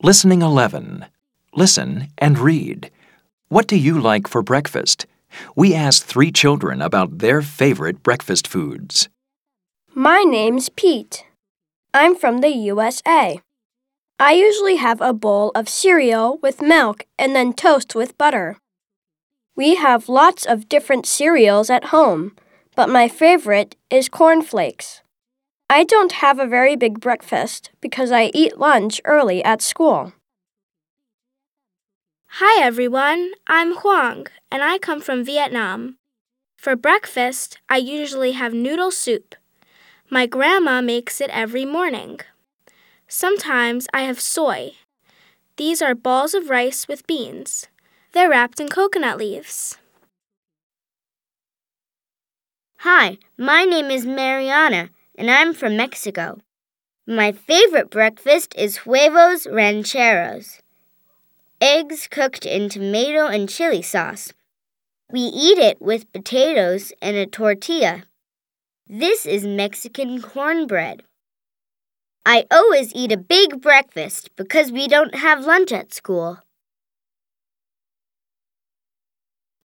Listening 11. Listen and read. What do you like for breakfast? We asked three children about their favorite breakfast foods. My name's Pete. I'm from the USA. I usually have a bowl of cereal with milk and then toast with butter. We have lots of different cereals at home, but my favorite is cornflakes. I don't have a very big breakfast because I eat lunch early at school. Hi everyone, I'm Huang and I come from Vietnam. For breakfast, I usually have noodle soup. My grandma makes it every morning. Sometimes I have soy. These are balls of rice with beans. They're wrapped in coconut leaves. Hi, my name is Mariana, and I'm from Mexico. My favorite breakfast is huevos rancheros, eggs cooked in tomato and chili sauce. We eat it with potatoes and a tortilla. This is Mexican cornbread. I always eat a big breakfast because we don't have lunch at school.